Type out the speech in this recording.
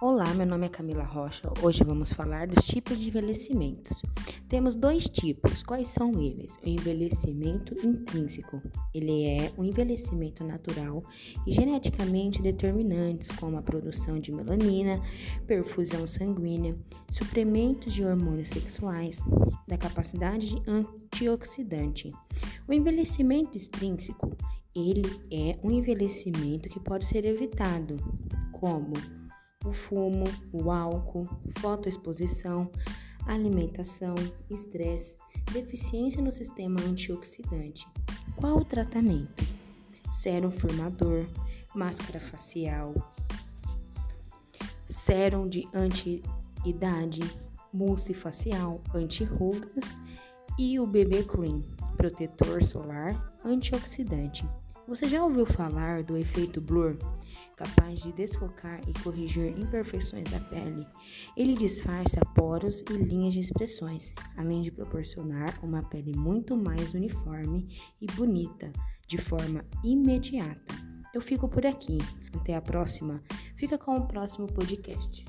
Olá, meu nome é Camila Rocha. Hoje vamos falar dos tipos de envelhecimentos. Temos dois tipos. Quais são eles? O envelhecimento intrínseco. Ele é um envelhecimento natural e geneticamente determinantes, como a produção de melanina, perfusão sanguínea, suprimentos de hormônios sexuais, da capacidade de antioxidante. O envelhecimento extrínseco, ele é um envelhecimento que pode ser evitado, como o fumo, o álcool, fotoexposição, alimentação, estresse, deficiência no sistema antioxidante. Qual o tratamento? Sérum formador, máscara facial, sérum de anti-idade, mousse facial, anti-rugas e o BB Cream, protetor solar antioxidante. Você já ouviu falar do efeito blur? capaz de desfocar e corrigir imperfeições da pele. Ele disfarça poros e linhas de expressões, além de proporcionar uma pele muito mais uniforme e bonita de forma imediata. Eu fico por aqui. Até a próxima. Fica com o próximo podcast.